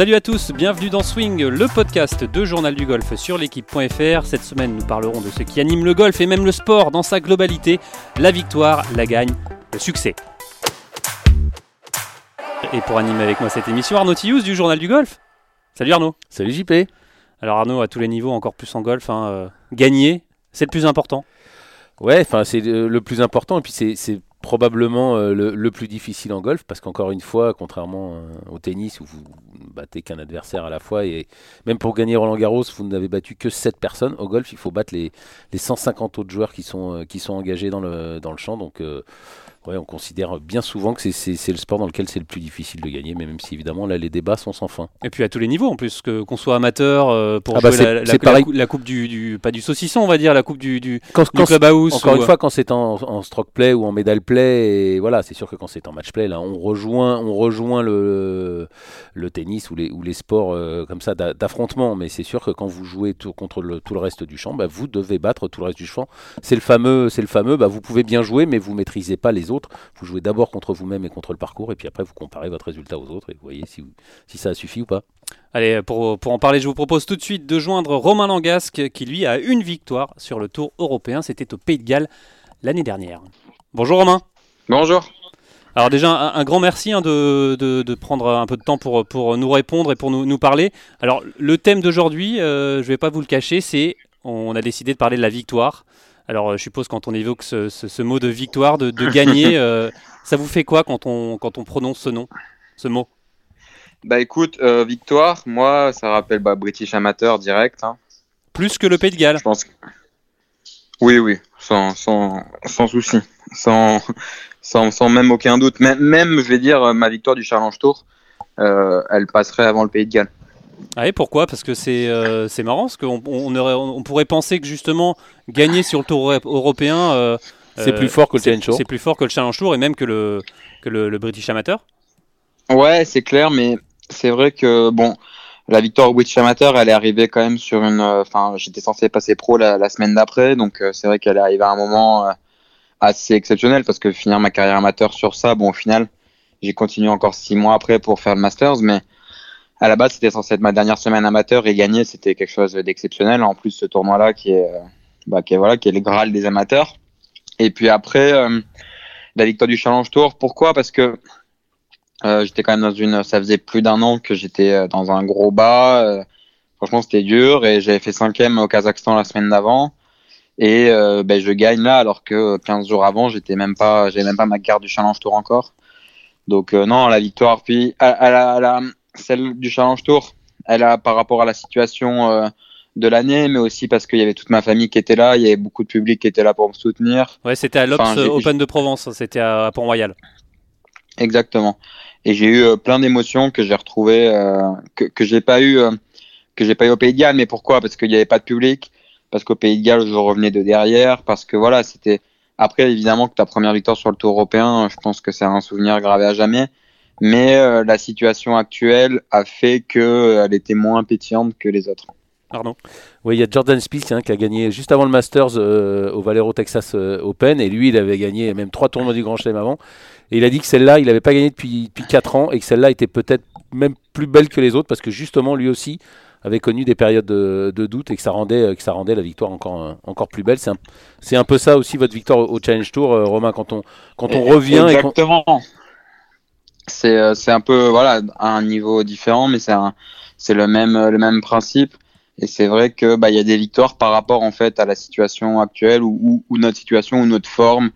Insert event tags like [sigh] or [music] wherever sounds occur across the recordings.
Salut à tous, bienvenue dans Swing, le podcast de Journal du Golf sur l'équipe.fr. Cette semaine, nous parlerons de ce qui anime le golf et même le sport dans sa globalité, la victoire, la gagne, le succès. Et pour animer avec moi cette émission, Arnaud Tillous du Journal du Golf. Salut Arnaud. Salut JP. Alors Arnaud, à tous les niveaux, encore plus en golf, hein, euh, gagner, c'est le plus important. Ouais, enfin c'est le, plus important et puis c'est probablement euh, le, le plus difficile en golf parce qu'encore une fois, contrairement euh, au tennis où vous battez qu'un adversaire à la fois et même pour gagner Roland Garros, vous n'avez battu que 7 personnes. Au golf, il faut battre les, les 150 autres joueurs qui sont, euh, qui sont engagés dans le, dans le champ. Donc ouais, on considère bien souvent que c'est- le sport dans lequel c'est le plus difficile de gagner, mais même si évidemment là les débats sont sans fin. Et puis à tous les niveaux en plus, qu'on soit amateur euh, pour Ah bah jouer la, la- c'est la pareil. cou- la coupe du, du- pas du saucisson, on va dire, la coupe du, du, Quand, du quand- clubhouse. Encore ou- une fois, quand c'est en, en stroke play ou en medal play, et voilà, c'est sûr que quand c'est en match play, là, on rejoint, on rejoint le, le tennis ou les, ou les sports euh, comme ça d'a- d'affrontement. Mais c'est sûr que quand vous jouez tout, contre le, tout le reste du champ, bah, vous devez battre tout le reste du champ. C'est le fameux, c'est le fameux. Bah, vous pouvez bien jouer, mais vous maîtrisez pas les autres. Vous jouez d'abord contre vous-même et contre le parcours, et puis après vous comparez votre résultat aux autres et vous voyez si, vous- si ça suffit ou pas. Allez, pour, pour en parler, je vous propose tout de suite de joindre Romain Langasque, qui lui a une victoire sur le Tour européen. C'était au Pays de Galles l'année dernière. Bonjour Romain. Bonjour. Alors déjà, un, un grand merci hein, de, de- de prendre un peu de temps pour, pour nous répondre et pour nous, nous parler. Alors le thème d'aujourd'hui, euh, je ne vais pas vous le cacher, c'est on a décidé de parler de la victoire. Alors euh, je suppose quand on évoque ce, ce- ce mot de victoire, de, de gagner, [laughs] euh, ça vous fait quoi quand on, quand on prononce ce nom, ce mot? Bah écoute, euh, victoire, moi, ça rappelle bah, British Amateur direct. hein. Plus que le Pays de Galles. Je pense que... Oui, oui, sans, sans, sans souci. Sans, sans, sans même aucun doute. Même, même, je vais dire, ma victoire du Challenge Tour, euh, elle passerait avant le Pays de Galles. Ah et pourquoi? Parce que c'est euh, c'est marrant, parce qu'on on pourrait penser que justement gagner sur le Tour euro- européen, euh, C'est euh, plus fort que le Challenge Tour. C'est plus fort que le Challenge Tour et même que le, que le, le British Amateur. Ouais, c'est clair, mais c'est vrai que, bon, la victoire au British Amateur, elle est arrivée quand même sur une... euh, Enfin, j'étais censé passer pro la, la semaine d'après, donc euh, c'est vrai qu'elle est arrivée à un moment euh, assez exceptionnel, parce que finir ma carrière amateur sur ça, bon, au final, j'ai continué encore six mois après pour faire le Masters, mais à la base, c'était censé être ma dernière semaine amateur, et gagner, c'était quelque chose d'exceptionnel. En plus, ce tournoi-là, qui est, euh, bah, qui est, voilà, qui est le Graal des amateurs. Et puis après, euh, la victoire du Challenge Tour, pourquoi? Parce que euh, j'étais quand même dans une. Ça faisait plus d'un an que j'étais euh, dans un gros bas. euh, franchement, c'était dur et j'avais fait cinquième au Kazakhstan la semaine d'avant. Et ben, je gagne là alors que 15 jours avant, j'étais même pas, j'avais même pas ma carte du Challenge Tour encore. Donc non, la victoire. Puis à la, à la- celle du Challenge Tour, elle a par rapport à la situation euh, de l'année, mais aussi parce qu'il y avait toute ma famille qui était là, il y avait beaucoup de public qui était là pour me soutenir. Ouais, c'était à l'Ops Enfin, j'ai- Open de Provence, c'était à, à Pont-Royal. Exactement. Et j'ai eu euh, plein d'émotions que j'ai retrouvées, euh, que, que j'ai pas eu, euh, que j'ai pas eu au Pays de Galles. Mais pourquoi? Parce qu'il n'y avait pas de public, parce qu'au Pays de Galles, je revenais de derrière, parce que voilà, c'était. Après, évidemment, que ta première victoire sur le Tour européen, je pense que c'est un souvenir gravé à jamais. Mais euh, la situation actuelle a fait que euh, était moins pétillante que les autres. Pardon. Oui, il y a Jordan Spieth hein, qui a gagné juste avant le Masters euh, au Valero Texas Open et lui il avait gagné même trois tournois du Grand Chelem avant et il a dit que celle-là il n'avait pas gagné depuis, depuis 4 ans et que celle-là était peut-être même plus belle que les autres parce que justement lui aussi avait connu des périodes de, de doute et que ça rendait, que ça rendait la victoire encore, encore plus belle. C'est un, un peu ça aussi votre victoire au, Challenge Tour, Romain, quand on, quand on revient et Exactement. C'est euh, c'est un peu voilà à un niveau différent, mais c'est c'est le même le même principe. Et c'est vrai que bah il y a des victoires par rapport en fait à la situation actuelle ou, ou, ou notre situation ou notre forme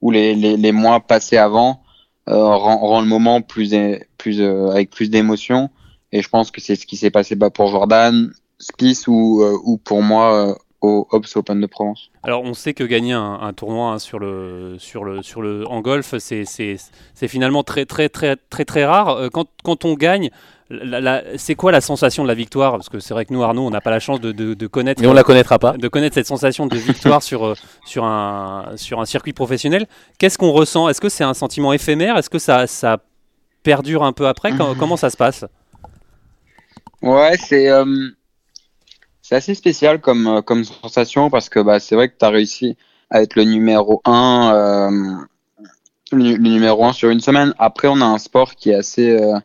ou les, les, les mois passés avant euh, rend, rend le moment plus é- plus euh, avec plus d'émotion. Et je pense que c'est ce qui s'est passé bah, pour Jordan, Spieth ou euh, ou pour moi euh, au Hobbs Open de Provence. Alors on sait que gagner un, un tournoi hein, sur le, sur le, sur le, en golf, c'est c'est- c'est finalement très très très très très rare. Euh, Quand, quand on gagne, c'est quoi la sensation de la victoire? Parce que c'est vrai que nous, Arnaud, on n'a pas la chance de, de, de connaître et on la connaîtra pas. de connaître cette sensation de victoire [laughs] sur, euh, sur, un, sur un circuit professionnel. Qu'est-ce qu'on ressent? Est-ce que c'est un sentiment éphémère? Est-ce que ça, ça perdure un peu après? Com- Comment ça se passe? Ouais, c'est euh, c'est assez spécial comme euh, comme sensation parce que bah c'est vrai que tu as réussi à être le numéro un euh, le, nu- le numéro un sur une semaine. Après, on a un sport qui est assez euh,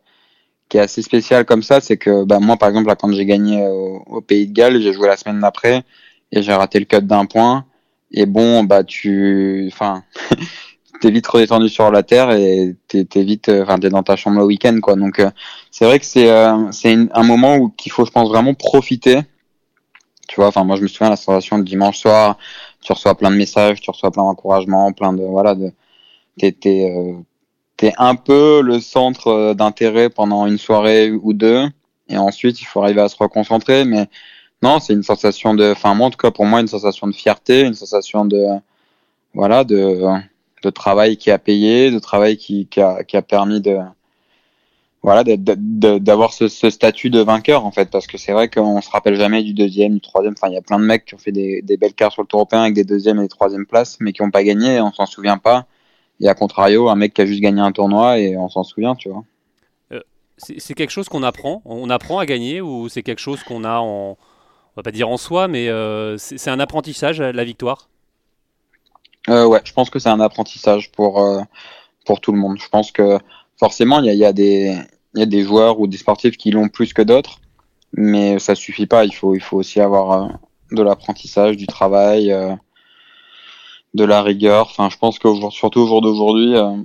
qui est assez spécial comme ça, c'est que bah, moi, par exemple, là, quand j'ai gagné au, Pays de Galles, j'ai joué la semaine d'après et j'ai raté le cut d'un point. Et bon, bah tu, enfin, [laughs] t'es vite redescendu sur la terre et t'es es vite, enfin, t'es dans ta chambre le week-end, quoi. Donc, euh, c'est vrai que c'est euh, c'est un moment où qu'il faut, je pense, vraiment profiter. Tu vois, enfin, moi, je me souviens la sensation de dimanche soir, tu reçois plein de messages, tu reçois plein d'encouragements, plein de, voilà, de, t'es t'es un peu le centre euh, d'intérêt pendant une soirée ou deux, et ensuite il faut arriver à se reconcentrer. Mais non, c'est une sensation de, enfin moi en tout cas pour moi une sensation de fierté, une sensation de, voilà, de, de travail qui a payé, de travail qui, qui, a, qui a permis de, voilà, d'avoir ce, ce, statut de vainqueur en fait, parce que c'est vrai qu'on se rappelle jamais du deuxième, du troisième. Enfin, il y a plein de mecs qui ont fait des, des belles cartes sur le Tour européen avec des deuxièmes et des troisièmes places, mais qui n'ont pas gagné. Et on s'en souvient pas. Et à contrario, un mec qui a juste gagné un tournoi et on s'en souvient, tu vois. Euh, c'est quelque chose qu'on apprend On apprend à gagner ou c'est quelque chose qu'on a en, on va pas dire en soi, mais euh, c'est un apprentissage, la victoire? Euh, Ouais, je pense que c'est un apprentissage pour, euh, pour tout le monde. Je pense que forcément, il y a, y, a des, y a des joueurs ou des sportifs qui l'ont plus que d'autres, mais ça suffit pas. Il faut, il faut aussi avoir de l'apprentissage, du travail de la rigueur. Enfin, je pense que surtout au jour d'aujourd'hui, euh,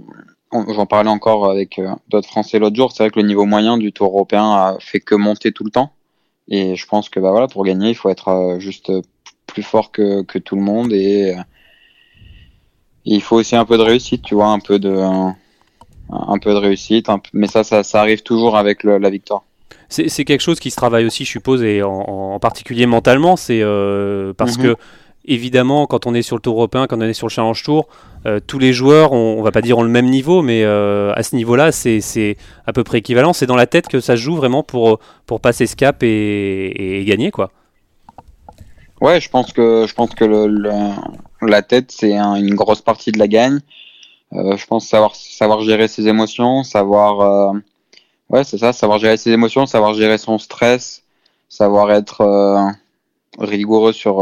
j'en parlais encore avec euh, d'autres Français l'autre jour. C'est vrai que le niveau moyen du Tour européen a fait que monter tout le temps. Et je pense que bah voilà, pour gagner, il faut être euh, juste plus fort que, que tout le monde et, il faut aussi un peu de réussite, tu vois, un peu de un peu de réussite. mais ça, ça, ça, arrive toujours avec la victoire. C'est quelque chose qui se travaille aussi, je suppose, et en, particulier mentalement. C'est parce mhm. que évidemment, quand on est sur le Tour européen, quand on est sur le Challenge Tour, euh, tous les joueurs, on, on, va pas dire ont le même niveau, mais euh, à ce niveau-là, c'est à peu près équivalent. C'est dans la tête que ça se joue vraiment pour, pour passer ce cap et, gagner, quoi. Ouais, je pense que je pense que le, la tête c'est une grosse partie de la gagne. Euh, je pense savoir savoir gérer ses émotions, savoir ouais c'est ça, savoir gérer ses émotions, savoir gérer son stress, savoir être rigoureux sur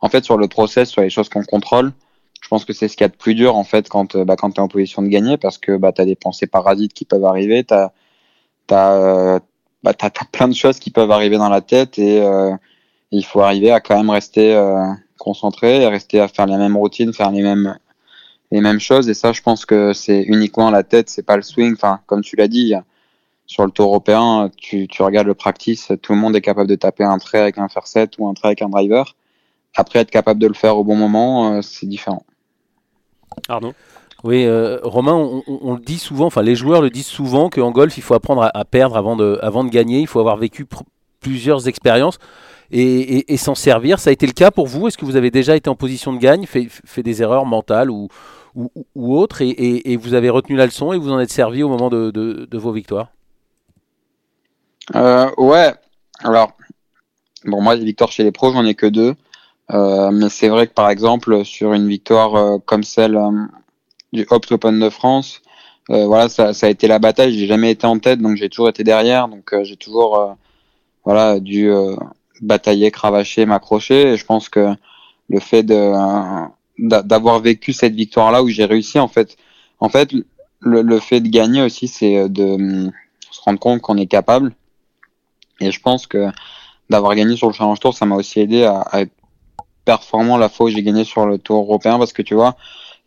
en fait, sur le process, sur les choses qu'on contrôle, je pense que c'est ce qu'il y a de plus dur en fait quand, euh, bah, quand tu es en position de gagner parce que bah, tu as des pensées parasites qui peuvent arriver, tu as, as, bah, plein de choses qui peuvent arriver dans la tête et euh, il faut arriver à quand même rester euh, concentré, rester à faire les mêmes routines, faire les mêmes, les mêmes choses. Et ça, je pense que c'est uniquement la tête, c'est pas le swing. Enfin, comme tu l'as dit, sur le tour européen, tu, tu regardes le practice, tout le monde est capable de taper un trait avec un fair set ou un trait avec un driver. Après, être capable de le faire au bon moment, euh, c'est différent. Arnaud? Oui, euh, Romain, on, le dit souvent, enfin les joueurs le disent souvent qu'en golf, il faut apprendre à, perdre avant de, avant de gagner, il faut avoir vécu plusieurs expériences et, s'en servir. Ça a été le cas pour vous? Est-ce que vous avez déjà été en position de gagne, fait, des erreurs mentales ou, autres, et, vous avez retenu la leçon et vous en êtes servi au moment de, vos victoires? Euh, Ouais, alors, bon, moi, les victoires chez les pros, j'en ai que deux. Euh, mais c'est vrai que par exemple sur une victoire euh, comme celle euh, du Hops Open de France, voilà, ça, a été la bataille. J'ai jamais été en tête, donc j'ai toujours été derrière, donc j'ai toujours voilà dû batailler, cravacher, m'accrocher. Et je pense que le fait de d'avoir vécu cette victoire-là où j'ai réussi, en fait, en fait, le, le fait de gagner aussi, c'est de se rendre compte qu'on est capable. Et je pense que d'avoir gagné sur le Challenge Tour, ça m'a aussi aidé à, à, être performant la fois où j'ai gagné sur le Tour européen parce que tu vois,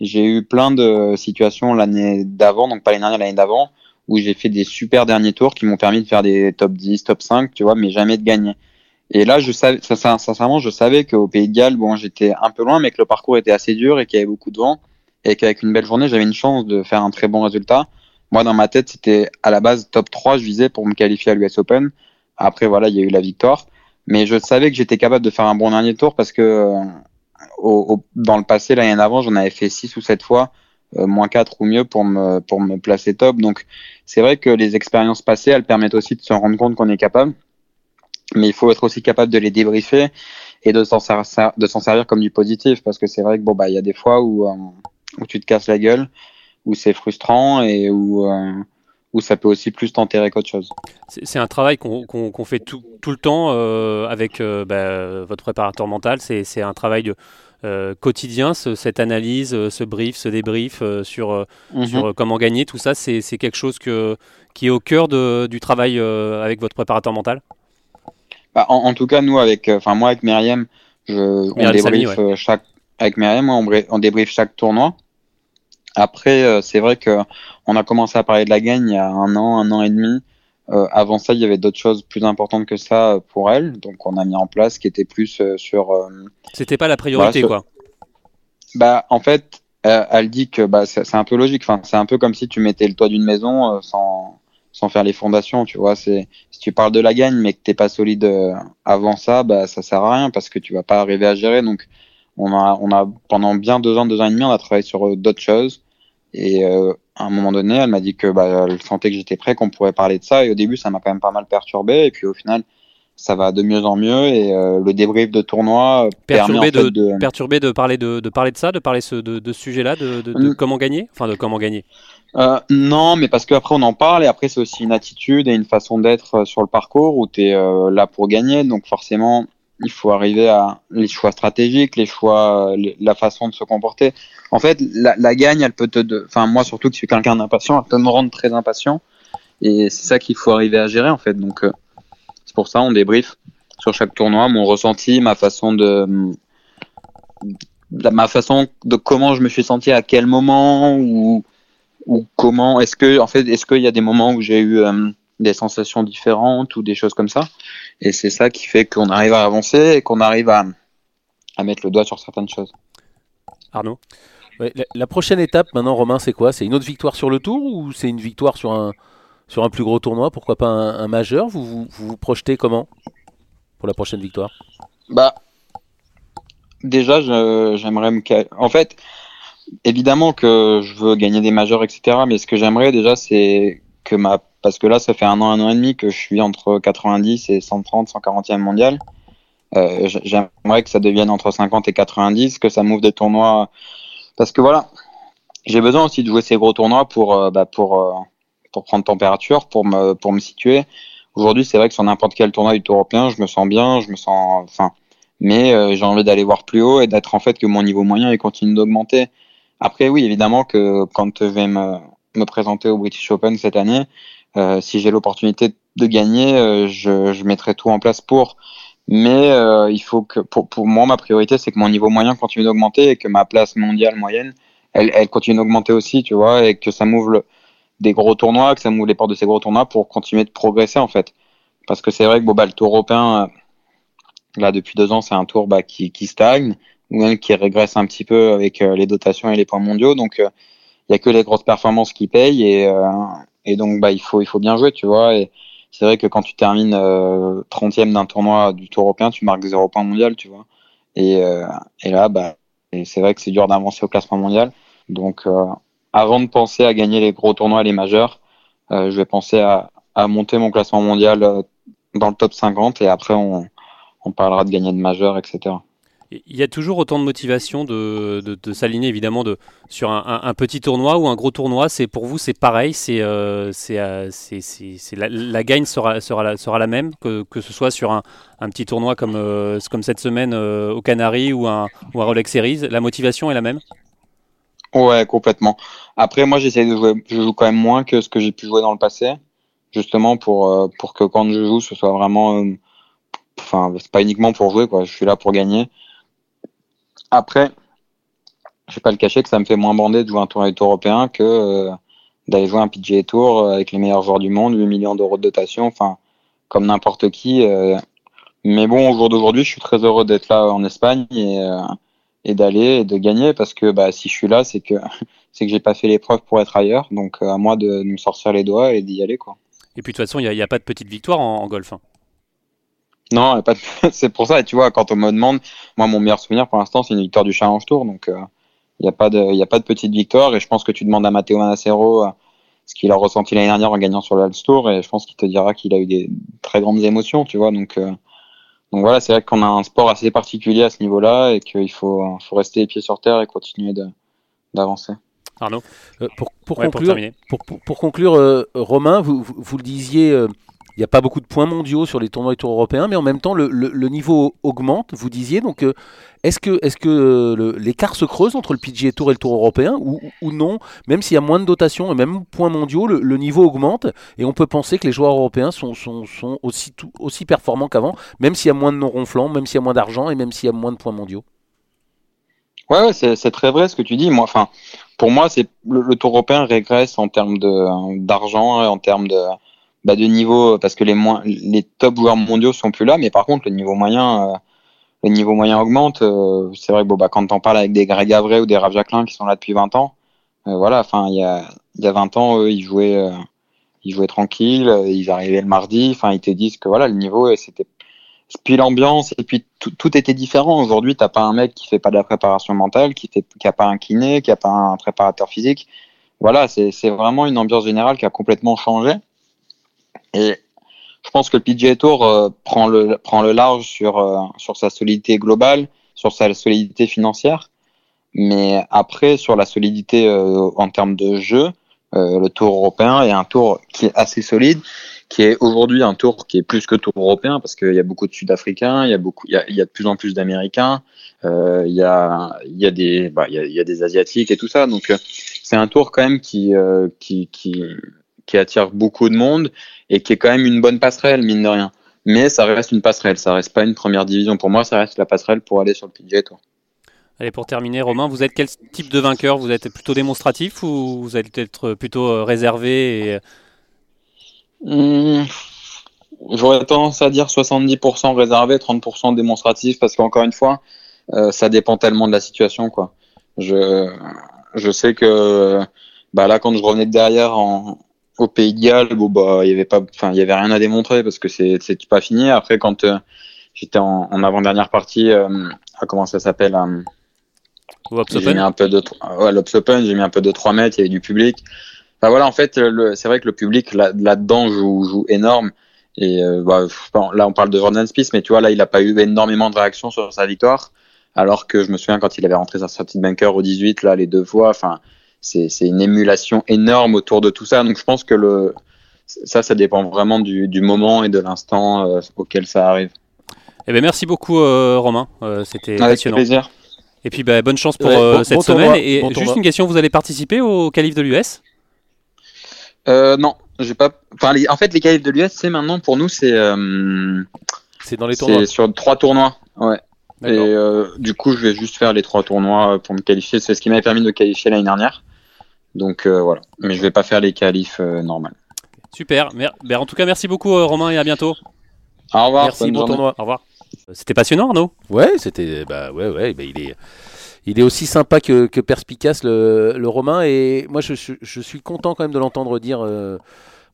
j'ai eu plein de situations l'année d'avant, donc pas l'année dernière, l'année d'avant, où j'ai fait des super derniers tours qui m'ont permis de faire des top 10, top 5, tu vois, mais jamais de gagner. Et là, je savais, sincèrement, je savais qu'au Pays de Galles, bon, j'étais un peu loin, mais que le parcours était assez dur et qu'il y avait beaucoup de vent et qu'avec une belle journée, j'avais une chance de faire un très bon résultat. Moi, dans ma tête, c'était à la base top 3, je visais pour me qualifier à l'US Open. Après, voilà, il y a eu la victoire. Mais je savais que j'étais capable de faire un bon dernier tour parce que euh, au, dans le passé, l'année d'avant, j'en avais fait 6 ou 7 fois, euh, moins 4 ou mieux pour me, pour me placer top. Donc c'est vrai que les expériences passées, elles permettent aussi de se rendre compte qu'on est capable. Mais il faut être aussi capable de les débriefer et de s'en servir, de s'en servir comme du positif parce que c'est vrai que bon bah il y a des fois où, euh, où tu te casses la gueule, où c'est frustrant et où où ça peut aussi plus t'enterrer qu'autre chose. C'est un travail qu'on fait tout, tout, le temps euh, avec euh, bah, votre préparateur mental. C'est un travail de, quotidien, cette analyse, ce brief, ce débrief sur, mhm. sur comment gagner, tout ça, c'est quelque chose que, qui est au cœur de, du travail avec votre préparateur mental? Bah, en, tout cas, nous, avec, enfin moi avec Myriam, je, on débrief chaque, avec Myriam, on, on débrief chaque tournoi. Après, c'est vrai que on a commencé à parler de la gagne il y a un an, un an et demi. Euh, avant ça, il y avait d'autres choses plus importantes que ça pour elle, donc on a mis en place qui était plus euh, sur. Euh, C'était pas la priorité, quoi. Bah, en fait, elle dit que bah, c'est un peu logique. Enfin, c'est un peu comme si tu mettais le toit d'une maison sans, sans faire les fondations, tu vois. C'est si tu parles de la gagne, mais que t'es pas solide avant ça, bah ça sert à rien parce que tu vas pas arriver à gérer. Donc, on a, on a pendant bien deux ans, deux ans et demi, on a travaillé sur d'autres choses. Et euh, à un moment donné, elle m'a dit que bah, elle sentait que j'étais prêt, qu'on pourrait parler de ça. Et au début, ça m'a quand même pas mal perturbé. Et puis au final, ça va de mieux en mieux. Et euh, le débrief de tournoi perturbé de, de, perturbé de parler de, de, parler de ça, de parler ce, de, de ce sujet-là, de, de, mm. comment gagner, enfin de comment gagner. Euh, non, mais parce qu'après on en parle et après c'est aussi une attitude et une façon d'être euh, sur le parcours où tu es euh, là pour gagner. Donc forcément, il faut arriver à les choix stratégiques, les choix, la façon de se comporter. En fait, la, la gagne, elle peut te, enfin moi surtout que je suis quelqu'un d'impatient, elle peut me rendre très impatient. Et c'est ça qu'il faut arriver à gérer en fait. Donc c'est pour ça on débrief sur chaque tournoi mon ressenti, ma façon de, ma façon de comment je me suis senti à quel moment ou comment est-ce que en fait est-ce qu'il y a des moments où j'ai eu euh, des sensations différentes ou des choses comme ça? Et c'est ça qui fait qu'on arrive à avancer et qu'on arrive à, mettre le doigt sur certaines choses. Arnaud? La, prochaine étape maintenant, Romain, c'est quoi? C'est une autre victoire sur le tour ou c'est une victoire sur un, sur un plus gros tournoi Pourquoi pas un, majeur vous vous, vous projetez comment pour la prochaine victoire? Bah, déjà, j'aimerais me. En fait, évidemment que je veux gagner des majeurs, etc. Mais ce que j'aimerais déjà, c'est que ma parce que là, ça fait un an, un an et demi que je suis entre 90 et 130, 140e mondial. Euh, J'aimerais que ça devienne entre 50 et 90, que ça m'ouvre des tournois. Parce que voilà, j'ai besoin aussi de jouer ces gros tournois pour, euh, bah, pour, euh, pour prendre température, pour me, pour me situer. Aujourd'hui, c'est vrai que sur n'importe quel tournoi du Tour européen, je me sens bien, je me sens, enfin, mais euh, j'ai envie d'aller voir plus haut et d'être en fait que mon niveau moyen il continue d'augmenter. Après, oui, évidemment que quand je vais me, me présenter au British Open cette année, euh, si j'ai l'opportunité de gagner, euh, je, je, mettrai tout en place pour. Mais euh, il faut que, pour, pour, moi, ma priorité, c'est que mon niveau moyen continue d'augmenter et que ma place mondiale moyenne, elle, elle continue d'augmenter aussi, tu vois, et que ça m'ouvre des gros tournois, que ça m'ouvre les portes de ces gros tournois pour continuer de progresser, en fait. Parce que c'est vrai que bon, bah, le tour européen, là, depuis deux ans, c'est un tour bah, qui, qui stagne, ou même qui régresse un petit peu avec les dotations et les points mondiaux. Donc, il y a que les grosses performances qui payent et, et donc, bah, il faut, il faut bien jouer, tu vois. Et c'est vrai que quand tu termines euh, 30e d'un tournoi du Tour européen, tu marques 0 points mondial, tu vois. Et, euh, et là, bah, c'est vrai que c'est dur d'avancer au classement mondial. Donc, euh, avant de penser à gagner les gros tournois, les majeurs, euh, je vais penser à, monter mon classement mondial euh, dans le top 50 et après, on, parlera de gagner de majeurs, etc. Il y a toujours autant de motivation de, s'aligner évidemment de, sur un, petit tournoi ou un gros tournoi. C'est pour vous, c'est pareil. C'est, euh, la, gagne sera, sera, la, sera la même que, que ce soit sur un, petit tournoi comme, comme cette semaine au Canaries ou un, ou un Rolex Series. La motivation est la même? Ouais, complètement. Après, moi, j'essaie de jouer. Je joue quand même moins que ce que j'ai pu jouer dans le passé, justement pour pour que quand je joue, ce soit vraiment. Enfin, c'est pas uniquement pour jouer, quoi. Je suis là pour gagner. Après, je vais pas le cacher que ça me fait moins bander de jouer un tournoi européen que euh, d'aller jouer un PGA Tour euh, avec les meilleurs joueurs du monde, 8 millions d'euros de dotation, enfin, comme n'importe qui. Euh. mais bon, au jour d'aujourd'hui, je suis très heureux d'être là en Espagne et, et d'aller et de gagner parce que bah, si je suis là, c'est que [laughs] c'est que j'ai pas fait l'épreuve pour être ailleurs. Donc à moi de, me sortir les doigts et d'y aller. quoi. Et puis de toute façon, il n'y a, a, pas de petite victoire en, en golf. Hein. Non, pas [laughs] c'est pour ça. Et tu vois, quand on me demande, moi, mon meilleur souvenir pour l'instant, c'est une victoire du Challenge Tour. Donc, il euh, n'y a pas de, il a pas de petite victoire. Et je pense que tu demandes à Matteo Manacero euh, ce qu'il a ressenti l'année dernière en gagnant sur le Tour. Et je pense qu'il te dira qu'il a eu des très grandes émotions, tu vois. Donc, euh, donc voilà, c'est vrai qu'on a un sport assez particulier à ce niveau-là et qu'il faut, faut rester les pieds sur terre et continuer d'avancer. Arnaud, pour, pour, conclure, pour, pour, conclure, Romain, vous, vous, vous, le disiez il n'y a pas beaucoup de points mondiaux sur les tournois et tours européens, mais en même temps, le, niveau augmente, vous disiez. Donc, euh, est-ce que, euh, l'écart se creuse entre le PGA Tour et le Tour européen ou, non? Même s'il y a moins de dotation et même points mondiaux, le, niveau augmente et on peut penser que les joueurs européens sont, aussi, performants qu'avant, même s'il y a moins de non-ronflants, même s'il y a moins d'argent et même s'il y a moins de points mondiaux. Ouais, c'est très vrai ce que tu dis. Moi, enfin, pour moi, c'est le, Tour européen régresse en termes d'argent et en termes de bah, de niveau parce que les moins les top joueurs mondiaux sont plus là mais par contre le niveau moyen euh, le niveau moyen augmente. Euh, c'est vrai que bon bah quand on parle avec des Greg Avray ou des Rav Jacquelin qui sont là depuis 20 ans euh, voilà enfin il y a il y a 20 ans eux, ils jouaient ils jouaient tranquille ils arrivaient le mardi enfin ils te disent que voilà le niveau c'était puis l'ambiance et puis tout, tout était différent. Aujourd'hui t'as pas un mec qui fait pas de la préparation mentale qui fait qui a pas un kiné qui a pas un préparateur physique. Voilà c'est c'est vraiment une ambiance générale qui a complètement changé et je pense que le PGA Tour euh, prend, le, prend le large sur, euh, sur sa solidité globale, sur sa solidité financière. Mais après, sur la solidité euh, en termes de jeu, le Tour européen est un tour qui est assez solide, qui est aujourd'hui un tour qui est plus que Tour européen parce qu'il y a beaucoup de Sud-Africains, il y a y a, y a de plus en plus d'Américains, il y a, y a des, bah, y a, y a des Asiatiques et tout ça. Donc c'est un tour quand même qui, qui, qui qui attire beaucoup de monde et qui est quand même une bonne passerelle, mine de rien. Mais ça reste une passerelle, ça reste pas une première division. Pour moi, ça reste la passerelle pour aller sur le PGA Tour. Allez, pour terminer, Romain, vous êtes quel type de vainqueur? Vous êtes plutôt démonstratif ou vous êtes être plutôt euh, réservé et... Mmh, j'aurais tendance à dire 70% réservé, 30% démonstratif, parce qu'encore une fois, euh, ça dépend tellement de la situation. Quoi. Je, je sais que bah là, quand je revenais de derrière en, au Pays de Galles, bon, bah, il y avait pas, enfin, il y avait rien à démontrer parce que c'est, c'est pas fini. Après, quand euh, j'étais en, en avant-dernière partie, euh, à comment ça s'appelle, euh, j'ai mis un peu de, ouais, Open, j'ai mis un peu de 3 mètres, il y avait du public. Enfin, voilà, en fait, c'est vrai que le public là, là-dedans joue, joue énorme. Et euh, bah, là, on parle de Jordan Spieth, mais tu vois, là, il n'a pas eu énormément de réactions sur sa victoire. Alors que je me souviens quand il avait rentré sa petite bunker au 18, là, les deux fois, enfin, c'est une émulation énorme autour de tout ça. Donc je pense que le, ça, ça dépend vraiment du, du moment et de l'instant euh, auquel ça arrive. Eh ben, merci beaucoup euh, Romain, euh, c'était passionnant. plaisir. Et puis bah, bonne chance pour cette semaine. et juste une question, vous allez participer au qualif de l'US Non, j'ai pas. Enfin, en fait, les qualifs de l'US, c'est maintenant pour nous, c'est. c'est dans les tournois. C'est sur trois tournois. Ouais. Et du coup, je vais juste faire les trois tournois pour me qualifier. C'est ce qui m'avait permis de qualifier l'année dernière. Donc euh, voilà, mais je vais pas faire les qualifs euh, normales. Super, ben, en tout cas merci beaucoup euh, Romain et à bientôt. Au revoir. Merci, bon tournoi. Au revoir. C'était passionnant Arnaud Ouais, c'était bah ouais ouais, bah, il est il est aussi sympa que, perspicace le, le, Romain et moi je, je, suis content quand même de l'entendre dire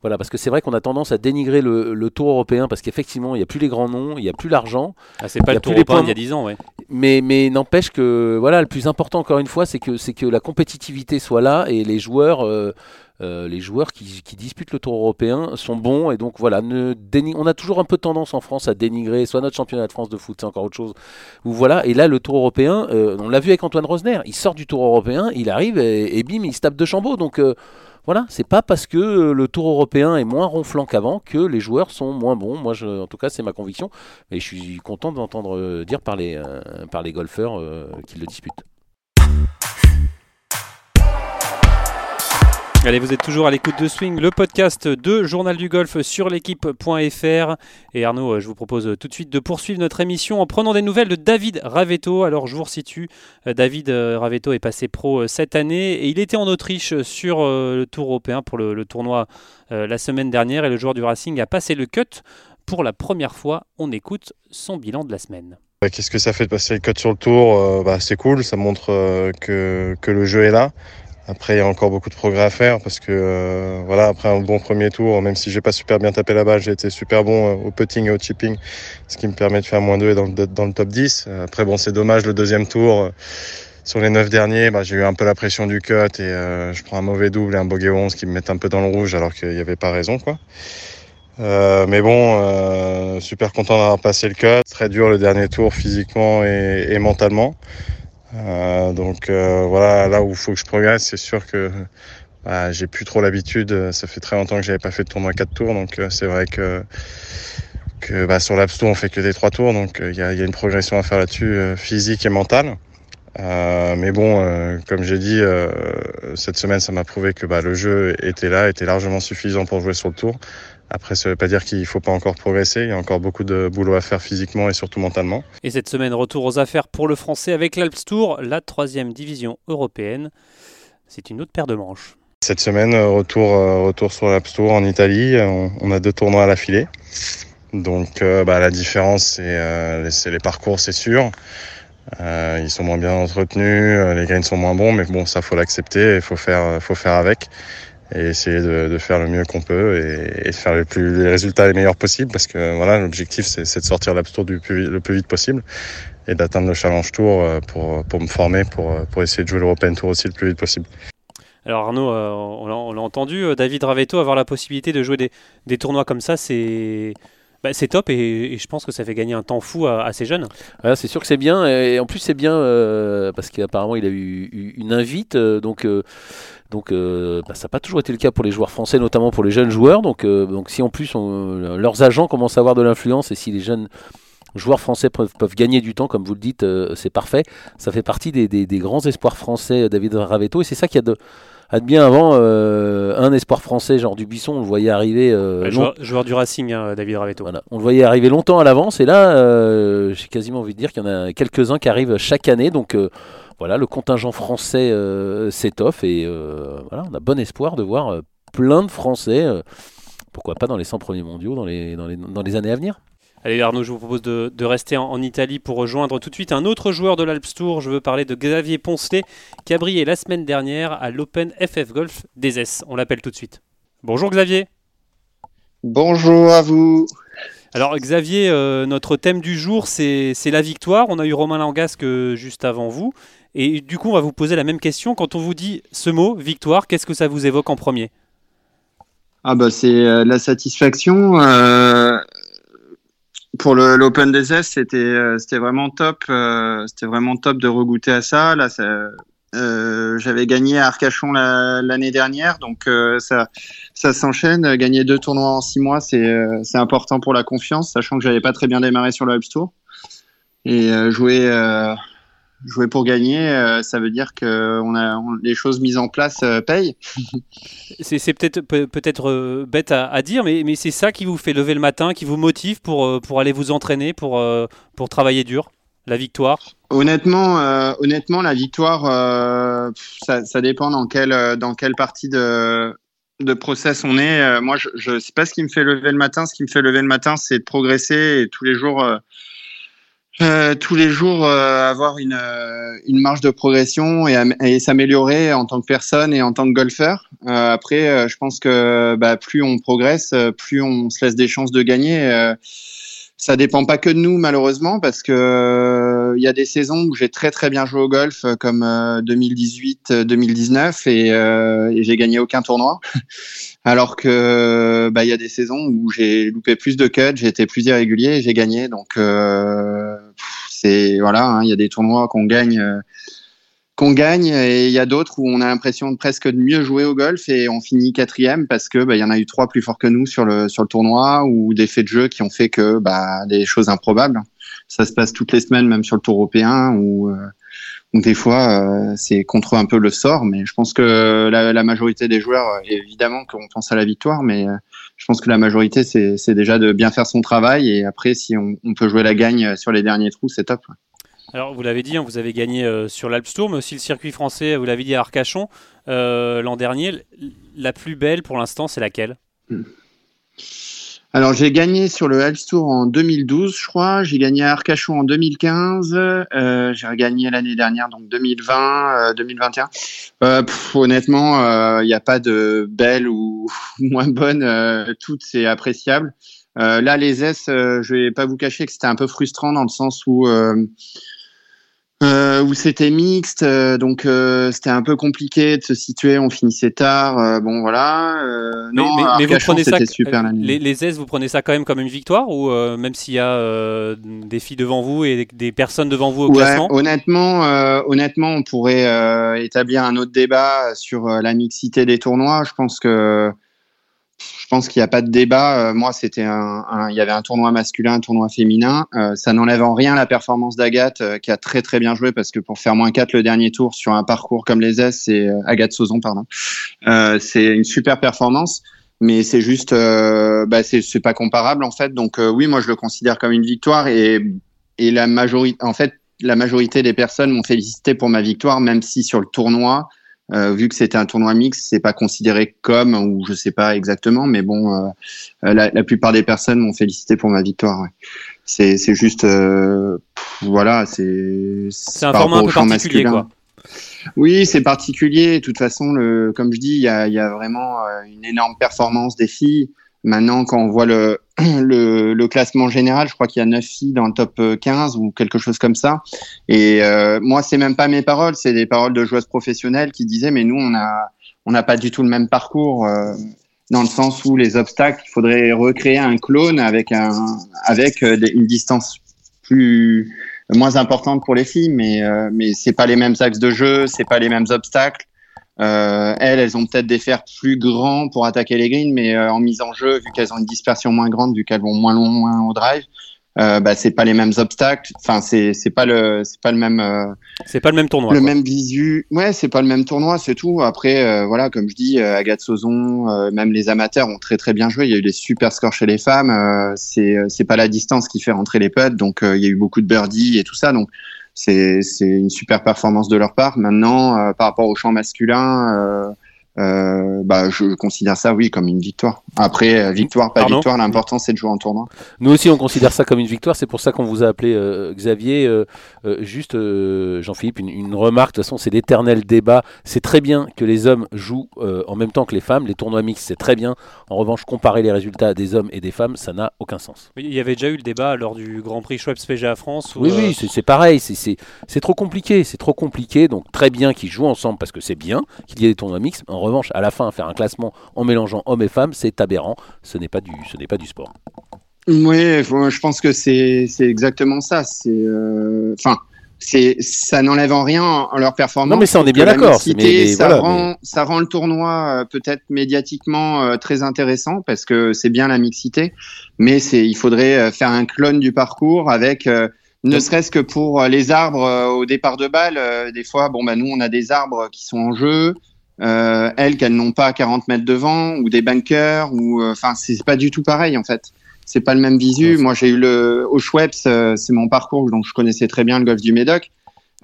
voilà, parce que c'est vrai qu'on a tendance à dénigrer le, tour européen parce qu'effectivement, il n'y a plus les grands noms, il n'y a plus l'argent. Ah, c'est pas le tour européen il y a 10 ans, ouais. Mais, mais n'empêche que, voilà, le plus important encore une fois, c'est que, c'est que la compétitivité soit là et les joueurs. Euh, euh, les joueurs qui, qui, disputent le Tour européen sont bons et donc voilà, ne on a toujours un peu tendance en France à dénigrer soit notre championnat de France de foot, c'est encore autre chose. Ou voilà, et là le Tour européen, euh, on l'a vu avec Antoine Rosner, il sort du Tour européen, il arrive et, bim, il se tape de Chambaud. Donc voilà, c'est pas parce que euh, le tour européen est moins ronflant qu'avant que les joueurs sont moins bons. Moi, en tout cas, c'est ma conviction. Et je suis content d'entendre euh, dire par les, euh, par les golfeurs qu'ils le disputent. Allez, vous êtes toujours à l'écoute de Swing, le podcast de Journal du Golf sur l'équipe.fr. Et Arnaud, euh, je vous propose tout de suite de poursuivre notre émission en prenant des nouvelles de David Ravetto. Alors, je vous resitue, euh, David euh, Ravetto est passé pro cette année et il était en Autriche sur le Tour européen pour le, tournoi la semaine dernière et le joueur du Racing a passé le cut. Pour la première fois, on écoute son bilan de la semaine. Qu'est-ce que ça fait de passer le cut sur le tour? Bah, C'est cool, ça montre que le jeu est là. Après, il y a encore beaucoup de progrès à faire parce que euh, voilà, après un bon premier tour, même si j'ai pas super bien tapé la balle, j'ai été super bon euh, au putting et au chipping, ce qui me permet de faire moins 2 et dans le, top 10. Après, bon, c'est dommage le deuxième tour. Euh, sur les 9 derniers, bah, j'ai eu un peu la pression du cut et je prends un mauvais double et un bogey 11 qui me mettent un peu dans le rouge alors qu'il n'y avait pas raison. quoi. mais bon, super content d'avoir passé le cut. Très dur le dernier tour physiquement et mentalement. Euh, donc euh, voilà, là où il faut que je progresse, c'est sûr que bah, j'ai plus trop l'habitude. Ça fait très longtemps que j'avais pas fait de tournoi 4 tours, donc c'est vrai que que bah, sur l'App Store on fait que des 3 tours, donc il y, a, une progression à faire là-dessus, physique et mentale. Euh, mais bon, euh, comme j'ai dit, euh, cette semaine, ça m'a prouvé que bah, le jeu était là, était largement suffisant pour jouer sur le tour. Après, ça ne veut pas dire qu'il ne faut pas encore progresser. Il y a encore beaucoup de boulot à faire physiquement et surtout mentalement. Et cette semaine, retour aux affaires pour le français avec l'Alps Tour, la troisième division européenne. C'est une autre paire de manches. Cette semaine, retour, retour sur l'Alps Tour en Italie. On, a deux tournois à l'affilée. Donc bah, la différence, c'est les parcours, c'est sûr. Euh, ils sont moins bien entretenus, euh, les graines sont moins bons, mais bon, ça faut l'accepter, il faut faire, faut faire avec et essayer de, de faire le mieux qu'on peut et, et, faire les, plus, les résultats les meilleurs possibles parce que voilà, l'objectif c'est de sortir l'App Tour le plus vite possible et d'atteindre le Challenge Tour euh, pour, pour me former, pour, pour essayer de jouer l'European Tour aussi le plus vite possible. Alors Arnaud, euh, on l'a entendu, David Ravetto avoir la possibilité de jouer des, des tournois comme ça, c'est bah, c'est top et, je pense que ça fait gagner un temps fou à, ces jeunes. c'est sûr que c'est bien et en plus c'est bien euh, parce qu'apparemment il a eu une invite euh, donc euh, donc bah, ça n'a pas toujours été le cas pour les joueurs français notamment pour les jeunes joueurs donc donc si en plus leurs agents commencent à avoir de l'influence et si les jeunes joueurs français peuvent, gagner du temps, comme vous le dites, c'est parfait. Ça fait partie des, des, grands espoirs français, David Ravetto, et c'est ça qui a de, bien avant, euh, un espoir français, genre Dubuisson, on le voyait arriver. Euh, joueur, du Racing, hein, David Ravetto. Voilà. On le voyait arriver longtemps à l'avance, et là, euh, j'ai quasiment envie de dire qu'il y en a quelques-uns qui arrivent chaque année. Donc voilà, le contingent français s'étoffe, et voilà, on a bon espoir de voir plein de Français, pourquoi pas dans les 100 premiers mondiaux dans les, dans les, dans les années à venir. Allez Arnaud, je vous propose de, rester en, Italie pour rejoindre tout de suite un autre joueur de l'Alps Tour. Je veux parler de Xavier Poncelet qui a brillé la semaine dernière à l'Open FF Golf des S. On l'appelle tout de suite. Bonjour Xavier. Bonjour à vous. Alors Xavier, euh, notre thème du jour c'est la victoire. On a eu Romain Langasque juste avant vous. Et du coup on va vous poser la même question. Quand on vous dit ce mot, victoire, qu'est-ce que ça vous évoque en premier? Ah bah c'est euh, la satisfaction. Euh, pour l'Open des S, c'était euh, c'était vraiment top. Euh, c'était vraiment top de regoûter à ça. Là, euh, j'avais gagné à Arcachon l'année dernière, donc ça ça s'enchaîne. Gagner deux tournois en six mois, c'est c'est important pour la confiance, sachant que j'avais pas très bien démarré sur le Web Tour et jouer jouer pour gagner, euh, ça veut dire que on a les choses mises en place euh, payent. [laughs] c'est peut-être peut-être euh, bête à, dire, mais, mais c'est ça qui vous fait lever le matin, qui vous motive pour, pour aller vous entraîner, pour, pour travailler dur, la victoire? Honnêtement, honnêtement, la victoire, ça, ça, dépend dans quelle dans quelle partie de de process on est. moi, je, je sais pas ce qui me fait lever le matin. Ce qui me fait lever le matin, c'est de progresser et tous les jours euh, tous les jours euh, avoir une, euh, une marge de progression et, et s'améliorer en tant que personne et en tant que golfeur. après, je pense que bah, plus on progresse, plus on se laisse des chances de gagner. ça dépend pas que de nous malheureusement parce que il y a des saisons où j'ai très très bien joué au golf comme 2018-2019 et, et j'ai gagné aucun tournoi. [laughs] Alors que bah il y a des saisons où j'ai loupé plus de cuts, j'ai été plus irrégulier et j'ai gagné. Donc euh, voilà, hein, il y a des tournois qu'on gagne, euh, qu'on gagne, et il y a d'autres où on a l'impression de presque de mieux jouer au golf et on finit quatrième parce que bah, il y en a eu trois plus forts que nous sur le tournoi ou des faits de jeu qui ont fait que bah des choses improbables. Ça se passe toutes les semaines, même sur le tour européen euh, des fois, euh, c'est contre un peu le sort, mais je pense que la, la majorité des joueurs, évidemment qu'on pense à la victoire, mais je pense que la majorité, c'est déjà de bien faire son travail. Et après, si on, peut jouer la gagne sur les derniers trous, c'est top. Alors, vous l'avez dit, hein, vous avez gagné euh, sur l'Alps Tour, mais aussi le circuit français, vous l'avez dit à Arcachon euh, l'an dernier. La plus belle pour l'instant, c'est laquelle? Hmm. Alors j'ai gagné sur le Health Tour en 2012, je crois. J'ai gagné à Arcachon en 2015. Euh, j'ai regagné l'année dernière, donc 2020, 2021. Euh, euh, honnêtement, il n'y a pas de belle ou [laughs] moins bonne. toutes c'est appréciable. là, les S, je vais pas vous cacher que c'était un peu frustrant dans le sens où euh, où c'était mixte, euh, donc euh, c'était un peu compliqué de se situer. On finissait tard, euh, bon voilà. Euh, Mais, non, mais- mais vous prenez ça, super les, les aises, vous prenez ça quand même comme une victoire ou euh, même s'il y a euh, des filles devant vous et des, des personnes devant vous au Ouais, classement? honnêtement, euh, honnêtement, on pourrait euh, établir un autre débat sur la mixité des tournois. Je pense que je pense qu'il n'y a pas de débat. Euh, moi, c'était un, il y avait un tournoi masculin, un tournoi féminin. Euh, ça n'enlève en rien la performance d'Agathe, euh, qui a très très bien joué parce que pour faire moins 4 le dernier tour sur un parcours comme les S, c'est Agathe Sauzon, pardon. C'est une super performance. Mais c'est juste, bah, c'est pas comparable en fait. Donc oui, moi je le considère comme une victoire et et la majorité, en fait, la majorité des personnes m'ont félicité pour ma victoire, même si sur le tournoi, euh, vu que c'était un tournoi mix, c'est pas considéré comme ou je sais pas exactement, mais bon, euh, euh, la, la plupart des personnes m'ont félicité pour ma victoire. ouais. C'est c'est juste, euh, pff, voilà, c'est C'est un format peu particulier masculin. quoi. Oui, c'est particulier. De toute façon, le, comme je dis, il y a, il y a vraiment euh, une énorme performance des filles. Maintenant, quand on voit [clears throat] le, classement général, je crois qu'il y a 9 filles dans le top euh, 15 ou quelque chose comme ça. Et euh, moi, c'est même pas mes paroles, c'est des paroles de joueuses professionnelles qui disaient, mais nous, on on n'a pas du tout le même parcours. euh, dans le sens où les obstacles, il faudrait recréer un clone avec euh, une distance plus, moins importante pour les filles, mais euh, mais c'est pas les mêmes axes de jeu, c'est pas les mêmes obstacles. Euh, elles, elles ont peut-être des fers plus grands pour attaquer les greens, mais euh, en mise en jeu, vu qu'elles ont une dispersion moins grande, vu qu'elles vont moins loin au drive, euh, bah c'est pas les mêmes obstacles. Enfin, c'est c'est pas le c'est pas le même euh, C'est pas le même tournoi. le quoi. même visu. Ouais, c'est pas le même tournoi, c'est tout. Après, euh, voilà, comme je dis, euh, Agathe Sauzon, euh, même les amateurs ont très très bien joué. Il y a eu des super scores chez les femmes. Euh, c'est c'est pas la distance qui fait rentrer les putts, donc euh, il y a eu beaucoup de birdies et tout ça. Donc c'est une super performance de leur part. Maintenant, euh, par rapport au champ masculin. Euh, bah, je considère ça, oui, comme une victoire. Après, euh, victoire, pas Pardon victoire, l'important c'est de jouer en tournoi. Nous aussi, on considère ça comme une victoire. C'est pour ça qu'on vous a appelé euh, Xavier. Euh, euh, juste, euh, Jean-Philippe, une, une remarque. De toute façon, c'est l'éternel débat. C'est très bien que les hommes jouent euh, en même temps que les femmes. Les tournois mixtes, c'est très bien. En revanche, comparer les résultats des hommes et des femmes, ça n'a aucun sens. Il y avait déjà eu le débat lors du Grand Prix Schweppes PGA France. Où, Oui, euh, oui, c'est c'est pareil. c'est- C'est c'est trop compliqué. C'est trop compliqué. Donc, très bien qu'ils jouent ensemble parce que c'est bien qu'il y ait des tournois mixtes. En revanche, à la fin, faire un classement en mélangeant hommes et femmes, c'est aberrant. Ce n'est pas du, ce n'est pas du sport. Oui, je pense que c'est c'est exactement ça. C'est euh, enfin. c'est ça n'enlève en rien en leur performance. Non, mais ça, on est bien d'accord, ça voilà, rend ça rend le tournoi euh, peut-être médiatiquement euh, très intéressant parce que c'est bien la mixité, mais c'est il faudrait faire un clone du parcours avec ne serait-ce que pour les arbres au départ de balle. des fois, bon bah nous on a des arbres qui sont en jeu. Euh, elles qu'elles n'ont pas à 40 mètres devant ou des bunkers ou euh, enfin c'est pas du tout pareil en fait c'est pas le même visu. Ouais, Moi, j'ai eu le au Schweppes, euh, c'est mon parcours, donc je connaissais très bien le golfe du Médoc.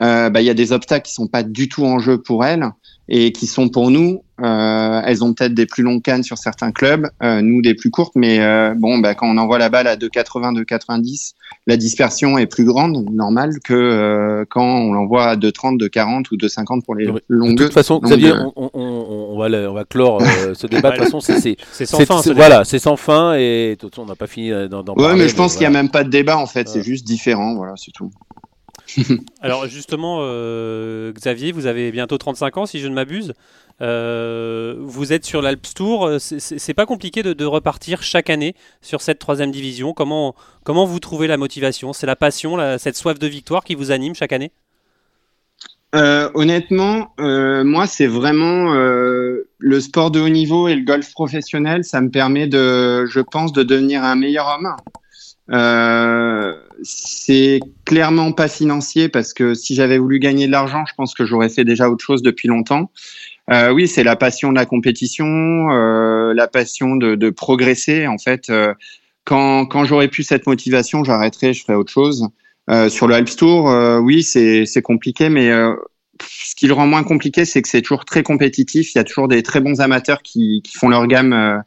Euh, bah, il y a des obstacles qui sont pas du tout en jeu pour elles et qui sont pour nous. Euh, elles ont peut-être des plus longues cannes sur certains clubs, euh, nous des plus courtes, mais euh, bon, bah, quand on envoie la balle à 2,80, 2,90, la dispersion est plus grande, normal, que euh, quand on l'envoie à 2,30, 2,40 ou 2,50 pour les longues. De toute façon, donc, Xavier, on, on- va, le- on va clore euh, [laughs] ce débat. De toute façon, c'est sans fin. ce voilà, c'est sans fin et de toute façon, on n'a pas fini d'en Ouais, parler. mais je pense qu'il y a même pas de débat en fait, c'est Ouais. juste différent, voilà, c'est tout. [laughs] Alors justement, euh, Xavier, vous avez bientôt 35 ans si je ne m'abuse. Euh, vous êtes sur l'Alps Tour. C'est- pas compliqué de, repartir chaque année sur cette troisième division. Comment, vous trouvez la motivation? C'est la passion, cette soif de victoire qui vous anime chaque année? Euh, honnêtement, moi, c'est vraiment le sport de haut niveau et le golf professionnel. Ça me permet de, je pense, de devenir un meilleur homme. Euh, c'est clairement pas financier parce que si j'avais voulu gagner de l'argent, je pense que j'aurais fait déjà autre chose depuis longtemps. Euh, oui, c'est la passion de la compétition, euh, la passion de, progresser. En fait, quand, quand j'aurais pu cette motivation, j'arrêterais, je ferais autre chose. Sur le Alps Tour, oui, c'est compliqué, mais ce qui le rend moins compliqué, c'est que c'est toujours très compétitif. Il y a toujours des très bons amateurs qui, qui font leur gamme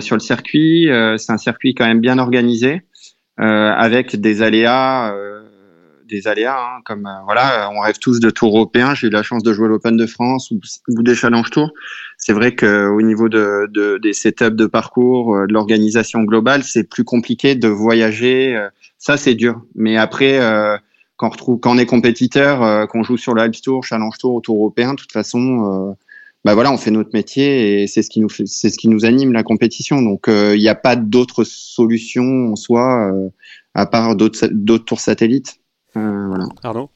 sur le circuit. Euh, c'est un circuit quand même bien organisé, euh, avec des aléas, euh, des aléas, hein, comme euh, voilà, on rêve tous de tours européens. J'ai eu la chance de jouer l'Open de France ou, des Challenge Tours. C'est vrai que au niveau de, de des setups de parcours, euh, de l'organisation globale, c'est plus compliqué de voyager. euh, ça, c'est dur. Mais après, euh, quand on, retrouve, quand on est compétiteur, qu'on joue sur le Alps Tour, Challenge Tour, Tour européen, de toute façon, bah voilà, on fait notre métier et c'est ce qui nous c'est ce qui nous anime la compétition. Donc il n'y a pas d'autre solution en soi à part d'autres d'autres tours satellites. voilà. Arnaud?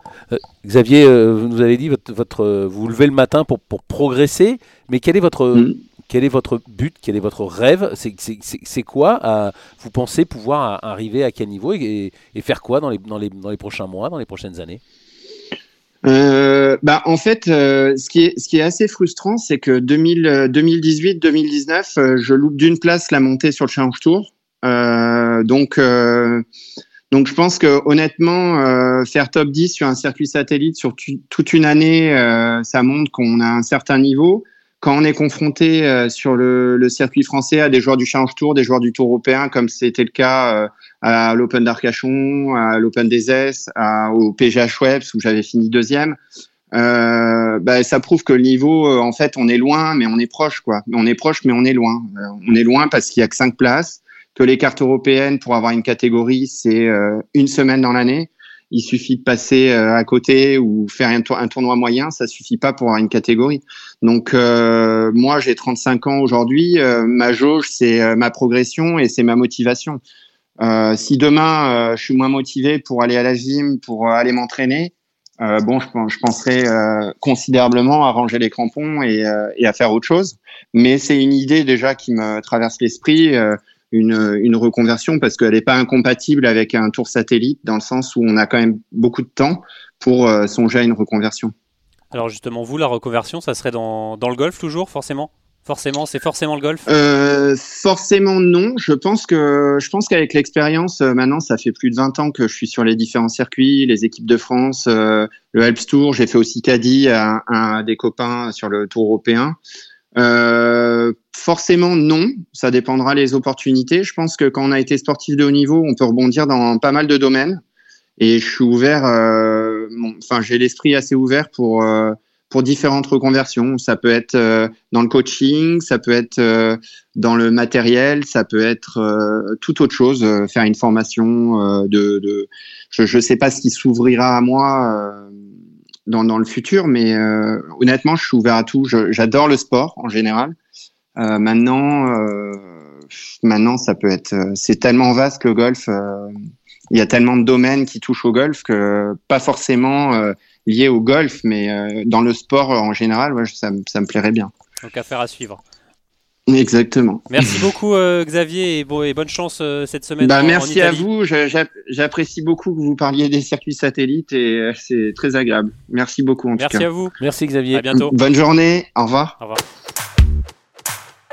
Xavier, vous nous avez dit votre, votre vous vous levez le matin pour, pour progresser, mais quel est votre mm. Quel est votre but Quel est votre rêve? C'est quoi Vous pensez pouvoir arriver à quel niveau et, faire quoi dans les, dans, les, dans les, prochains mois, dans les prochaines années? Euh, bah, en fait, euh, ce, qui est, ce qui est assez frustrant, c'est que 2018-2019, euh, je loupe d'une place la montée sur le Challenge Tour. donc, donc, je pense que honnêtement, faire top 10 sur un circuit satellite sur toute une année, ça montre qu'on a un certain niveau quand on est confronté euh, sur le, circuit français à des joueurs du Challenge Tour, des joueurs du Tour européen, comme c'était le cas euh, à l'Open d'Arcachon, à l'Open des S, à, au PGH Webs où j'avais fini deuxième, euh, bah, ça prouve que le niveau, en fait, on est loin, mais on est proche, quoi. On est proche, mais on est loin. on est loin parce qu'il y a que cinq places, que les cartes européennes pour avoir une catégorie, c'est une semaine dans l'année il suffit de passer euh, à côté ou faire un, un, tournoi moyen, ça suffit pas pour avoir une catégorie. Donc euh, moi j'ai 35 ans aujourd'hui, euh, ma jauge c'est ma progression et c'est ma motivation. si demain je suis moins motivé pour aller à la gym, pour aller m'entraîner, bon je, je penserai considérablement à ranger les crampons et, et, à faire autre chose. Mais c'est une idée déjà qui me traverse l'esprit une, une reconversion parce qu'elle n'est pas incompatible avec un tour satellite dans le sens où on a quand même beaucoup de temps pour euh, songer à une reconversion. Alors justement, vous, la reconversion, ça serait dans, dans le golf toujours, forcément? Forcément, c'est forcément le golf? Euh, Forcément non. Je pense que je pense qu'avec l'expérience, euh, maintenant, ça fait plus de 20 ans que je suis sur les différents circuits, les équipes de France, le Alps Tour. J'ai fait aussi caddie à, à, des copains sur le Tour européen. Euh, forcément non, ça dépendra les opportunités. Je pense que quand on a été sportif de haut niveau, on peut rebondir dans pas mal de domaines. Et je suis ouvert, euh, enfin j'ai l'esprit assez ouvert pour euh, pour différentes reconversions. Ça peut être euh, dans le coaching, ça peut être euh, dans le matériel, ça peut être tout autre chose. faire une formation de, de, je ne sais pas ce qui s'ouvrira à moi dans, dans le futur, mais euh, honnêtement, je suis ouvert à tout. J'adore le sport en général. Euh, maintenant, euh, maintenant, ça peut être. C'est tellement vaste le golf. il y a tellement de domaines qui touchent au golf que pas forcément lié au golf, mais dans le sport en général, ça, ça me plairait bien. Donc affaire à suivre. Exactement. Merci beaucoup euh, Xavier et, bon, et, bonne chance euh, cette semaine. Bah, merci à vous. J'apprécie beaucoup que vous parliez des circuits satellites et euh, c'est très agréable. Merci beaucoup en merci tout cas. Merci à vous. Merci Xavier. À bientôt. Bonne journée. Au revoir. Au revoir.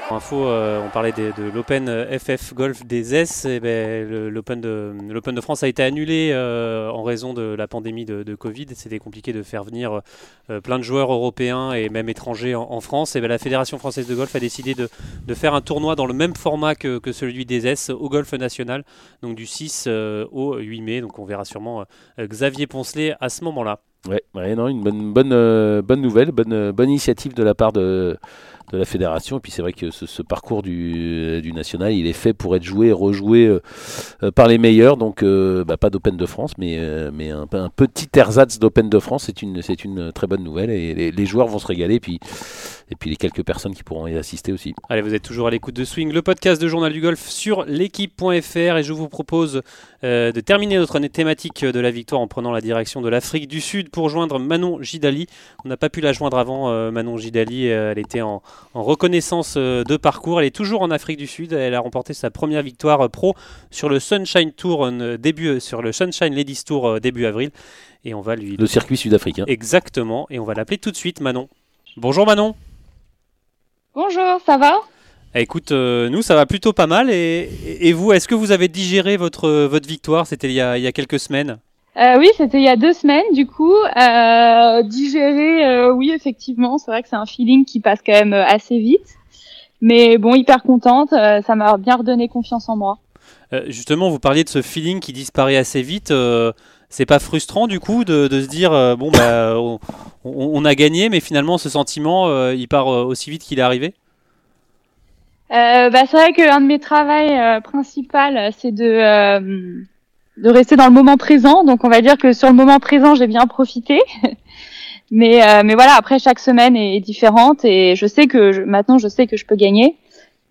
Info, euh, on parlait de, l'Open FF Golf des S. Et ben, L'Open de, France a été annulé euh, en raison de la pandémie de, Covid. C'était compliqué de faire venir euh, plein de joueurs européens et même étrangers en, France. Et ben, la Fédération française de golf a décidé de, faire un tournoi dans le même format que, que, celui des S au Golf National, donc du 6 au 8 mai. Donc on verra sûrement Xavier Poncelet à ce moment-là. Ouais, ouais, non, une bonne, bonne, bonne nouvelle, bonne, bonne initiative de la part de de la fédération. Et puis c'est vrai que ce, parcours du, du, national, il est fait pour être joué et rejoué euh, euh, par les meilleurs. Donc euh, bah, pas d'Open de France, mais, mais un, petit ersatz d'Open de France, c'est une, c'est une très bonne nouvelle. Et les, joueurs vont se régaler. Et puis, et puis les quelques personnes qui pourront y assister aussi. Allez, vous êtes toujours à l'écoute de Swing, le podcast de Journal du Golf sur l'équipe.fr. Et je vous propose de terminer notre thématique de la victoire en prenant la direction de l'Afrique du Sud pour joindre Manon Gidali. On n'a pas pu la joindre avant, Manon Gidali. elle était en, en reconnaissance euh, de parcours. Elle est toujours en Afrique du Sud. Elle a remporté sa première victoire euh, pro sur le Sunshine Tour euh, début sur le Sunshine Ladies Tour début avril. Et on va lui le circuit sud-africain. Exactement. Et on va l'appeler tout de suite Manon. Bonjour Manon. Bonjour, ça va eh, Écoute, nous ça va plutôt pas mal. Et, vous, est-ce que vous avez digéré votre, votre victoire? C'était il, y a quelques semaines euh, oui, c'était il y a deux semaines, du coup. Euh, digérer, euh, oui, effectivement, c'est vrai que c'est un feeling qui passe quand même euh, assez vite. Mais bon, hyper contente, euh, ça m'a bien redonné confiance en moi. justement, vous parliez de ce feeling qui disparaît assez vite. C'est pas frustrant, du coup, de, de se dire, bon, bah, [coughs] on, on, a gagné, mais finalement, ce sentiment, il part aussi vite qu'il est arrivé? Bah, C'est vrai qu'un de mes travaux principaux, c'est de de rester dans le moment présent. Donc on va dire que sur le moment présent, j'ai bien profité. [laughs] mais euh, mais voilà, après chaque semaine est, différente et je sais que maintenant je sais que je peux gagner.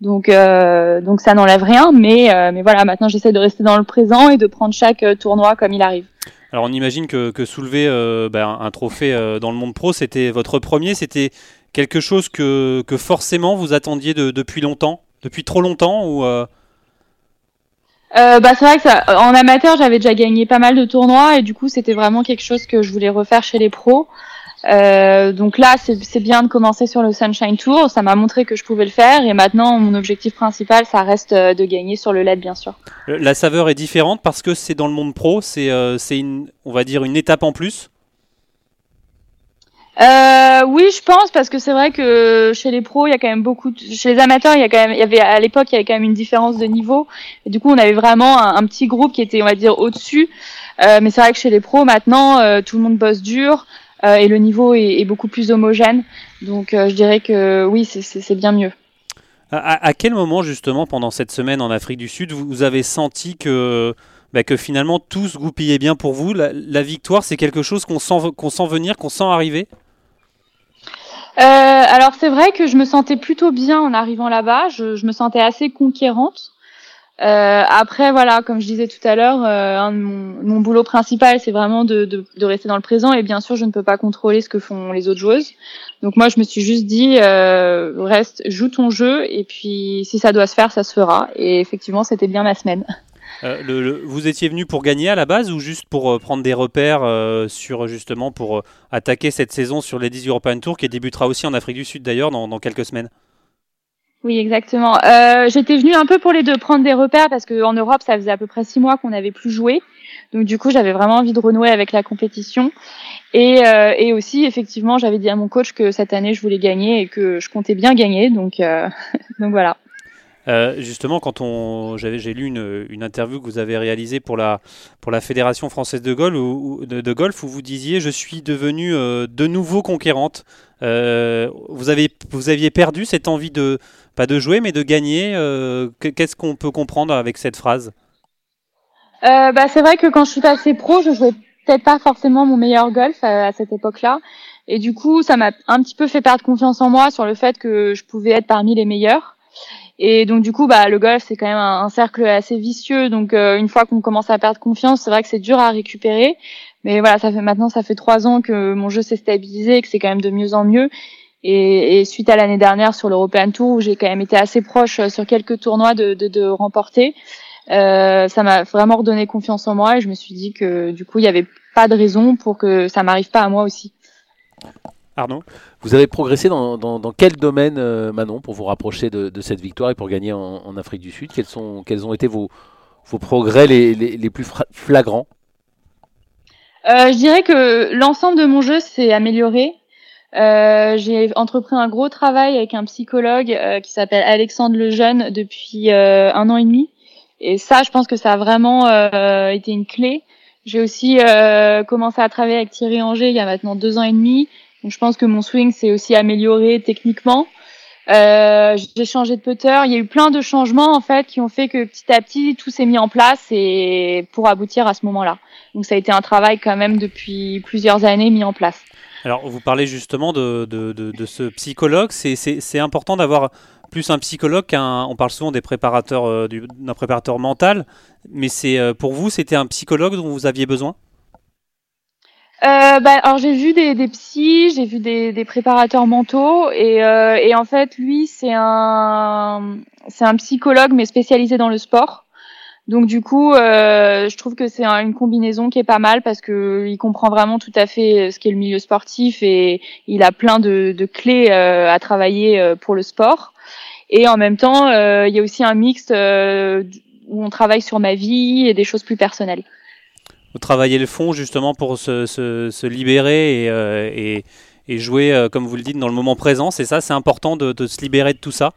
Donc euh, donc ça n'enlève rien, mais euh, mais voilà, maintenant j'essaie de rester dans le présent et de prendre chaque tournoi comme il arrive. Alors on imagine que, que soulever ben, un trophée dans le monde pro, c'était votre premier, c'était quelque chose que, que forcément vous attendiez de, depuis longtemps, depuis trop longtemps ou euh, bah, c'est vrai que ça, en amateur, j'avais déjà gagné pas mal de tournois et du coup, c'était vraiment quelque chose que je voulais refaire chez les pros. Euh, donc là, c'est bien de commencer sur le Sunshine Tour. Ça m'a montré que je pouvais le faire et maintenant, mon objectif principal, ça reste euh, de gagner sur le LED, bien sûr. La saveur est différente parce que c'est dans le monde pro. C'est, euh, on va dire, une étape en plus. Euh, oui, je pense parce que c'est vrai que chez les pros, il y a quand même beaucoup. De... Chez les amateurs, il y a quand même, il y avait à l'époque, il y avait quand même une différence de niveau. Et du coup, on avait vraiment un, petit groupe qui était, on va dire, au-dessus. Euh, mais c'est vrai que chez les pros, maintenant, euh, tout le monde bosse dur euh, et le niveau est, est, beaucoup plus homogène. Donc, euh, je dirais que oui, c'est bien mieux. À, à, quel moment justement pendant cette semaine en Afrique du Sud, vous avez senti que bah, que finalement tout se goupillait bien pour vous? La, la victoire, c'est quelque chose qu'on sent, qu'on sent venir, qu'on sent arriver? Euh, alors c'est vrai que je me sentais plutôt bien en arrivant là-bas. Je, je, me sentais assez conquérante. Euh, après voilà, comme je disais tout à l'heure, euh, mon, mon, boulot principal c'est vraiment de, de, de, rester dans le présent et bien sûr je ne peux pas contrôler ce que font les autres joueuses. Donc moi je me suis juste dit euh, reste, joue ton jeu et puis si ça doit se faire ça se fera. Et effectivement c'était bien ma semaine. [laughs] Euh, le, vous étiez venu pour gagner à la base ou juste pour euh, prendre des repères euh, sur justement pour attaquer cette saison sur les 10 European Tour qui débutera aussi en Afrique du Sud d'ailleurs dans, dans, quelques semaines? Oui, exactement. J'étais venu un peu pour les deux, prendre des repères parce qu'en Europe ça faisait à peu près six mois qu'on n'avait plus joué. Donc du coup j'avais vraiment envie de renouer avec la compétition. Et, et aussi effectivement j'avais dit à mon coach que cette année je voulais gagner et que je comptais bien gagner. Donc, [laughs] donc voilà. Euh, justement, quand on, j'ai lu une, une, interview que vous avez réalisée pour la, pour la Fédération française de golf, où, de, golf, où vous disiez je suis devenue euh, de nouveau conquérante. Euh, vous, avez, vous aviez perdu cette envie de, pas de jouer, mais de gagner. Euh, qu'est-ce qu'on peut comprendre avec cette phrase? Bah, C'est vrai que quand je suis passée pro, je jouais peut-être pas forcément mon meilleur golf à cette époque-là. Et du coup, ça m'a un petit peu fait perdre confiance en moi sur le fait que je pouvais être parmi les meilleurs. Et donc du coup, bah, le golf c'est quand même un, cercle assez vicieux. Donc euh, une fois qu'on commence à perdre confiance, c'est vrai que c'est dur à récupérer. Mais voilà, ça fait maintenant ça fait trois ans que mon jeu s'est stabilisé, et que c'est quand même de mieux en mieux. Et, et suite à l'année dernière sur l'European Tour où j'ai quand même été assez proche euh, sur quelques tournois de, de, de remporter, euh, ça m'a vraiment redonné confiance en moi et je me suis dit que du coup il n'y avait pas de raison pour que ça m'arrive pas à moi aussi. Arnaud Vous avez progressé dans, dans, dans quel domaine, euh, Manon, pour vous rapprocher de, de, cette victoire et pour gagner en, en Afrique du Sud? Quels, sont, quels ont été vos, vos progrès les, les, les plus flagrants? Euh, Je dirais que l'ensemble de mon jeu s'est amélioré. Euh, j'ai entrepris un gros travail avec un psychologue euh, qui s'appelle Alexandre Lejeune depuis euh, un an et demi. Et ça, je pense que ça a vraiment euh, été une clé. J'ai aussi commencé à travailler avec Thierry Anger il y a maintenant deux ans et demi. Je pense que mon swing s'est aussi amélioré techniquement. Euh, j'ai changé de putter. Il y a eu plein de changements en fait qui ont fait que petit à petit tout s'est mis en place et pour aboutir à ce moment-là. Donc ça a été un travail quand même depuis plusieurs années mis en place. Alors vous parlez justement de ce psychologue. C'est important d'avoir plus un psychologue qu'un. On parle souvent des préparateurs euh, d'un préparateur mental, mais c'est euh, pour vous c'était un psychologue dont vous aviez besoin? Euh, bah, alors j'ai vu des, des psys, j'ai vu des, des, préparateurs mentaux et, euh, et en fait lui c'est un c'est un psychologue mais spécialisé dans le sport. Donc du coup euh, je trouve que c'est une combinaison qui est pas mal parce que il comprend vraiment tout à fait ce qu'est le milieu sportif et il a plein de, de clés euh, à travailler euh, pour le sport. Et en même temps il y a aussi un mix où on travaille sur ma vie et des choses plus personnelles travailler le fond justement pour se, se, libérer et, euh, et, et, jouer, euh, comme vous le dites, dans le moment présent. C'est ça, c'est important de, se libérer de tout ça?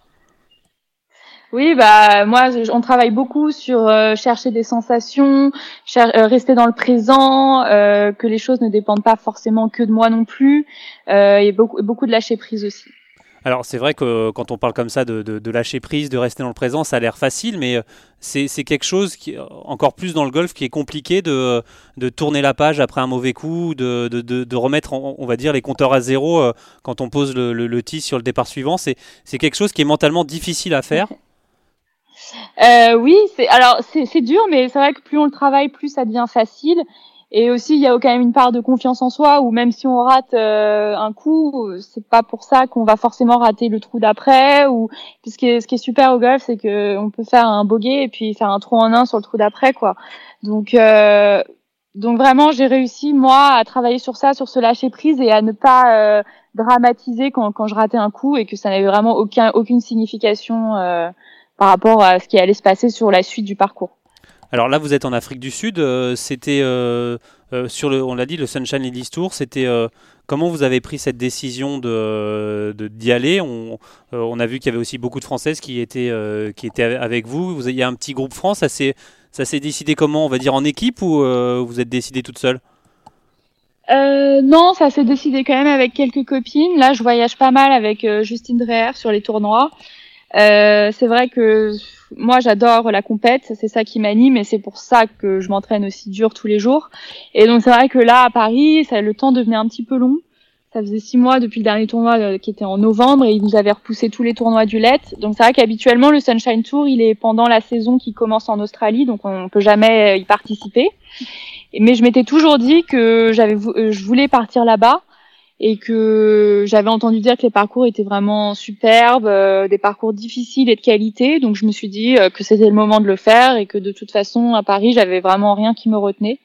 Oui, bah moi, on travaille beaucoup sur euh, chercher des sensations, rester dans le présent, que les choses ne dépendent pas forcément que de moi non plus, et beaucoup, beaucoup de lâcher prise aussi. Alors c'est vrai que quand on parle comme ça de, lâcher prise, de rester dans le présent, ça a l'air facile, mais euh, c'est quelque chose qui, encore plus dans le golf, qui est compliqué de, de tourner la page après un mauvais coup, de, remettre, on va dire, les compteurs à zéro euh, quand on pose le, le, tee sur le départ suivant. C'est quelque chose qui est mentalement difficile à faire. [laughs] Euh, oui, alors c'est dur, mais c'est vrai que plus on le travaille, plus ça devient facile. Et aussi, il y a quand même une part de confiance en soi, où même si on rate euh, un coup, c'est pas pour ça qu'on va forcément rater le trou d'après. Ou ce qui est, ce qui est super au golf, c'est que on peut faire un bogey et puis faire un trou en un sur le trou d'après, quoi. Donc euh, donc vraiment, j'ai réussi moi à travailler sur ça, sur ce lâcher prise et à ne pas euh, dramatiser quand, quand je ratais un coup et que ça n'avait vraiment aucun aucune signification euh, par rapport à ce qui allait se passer sur la suite du parcours. Alors là, vous êtes en Afrique du Sud. Euh, c'était euh, euh, sur le, on l'a dit, le Sunshine Ladies Tour. C'était comment vous avez pris cette décision de d'y aller? On, on, a vu qu'il y avait aussi beaucoup de Françaises qui étaient qui étaient avec vous. Vous il y a un petit groupe France. Ça s'est ça s'est décidé comment? On va dire en équipe ou vous êtes décidé toute seule? Non, ça s'est décidé quand même avec quelques copines. Là, je voyage pas mal avec Justine Dreher sur les tournois. C'est vrai que moi j'adore la compète, c'est ça qui m'anime et c'est pour ça que je m'entraîne aussi dur tous les jours. Et donc c'est vrai que là à Paris, ça, le temps devenait un petit peu long. Ça faisait six mois depuis le dernier tournoi euh, qui était en novembre et ils nous avaient repoussé tous les tournois du LET. Donc c'est vrai qu'habituellement le Sunshine Tour il est pendant la saison qui commence en Australie, donc on peut jamais y participer. Mais je m'étais toujours dit que j'avais, euh, je voulais partir là-bas et que j'avais entendu dire que les parcours étaient vraiment superbes, euh, des parcours difficiles et de qualité. Donc je me suis dit euh, que c'était le moment de le faire et que de toute façon à Paris j'avais vraiment rien qui me retenait.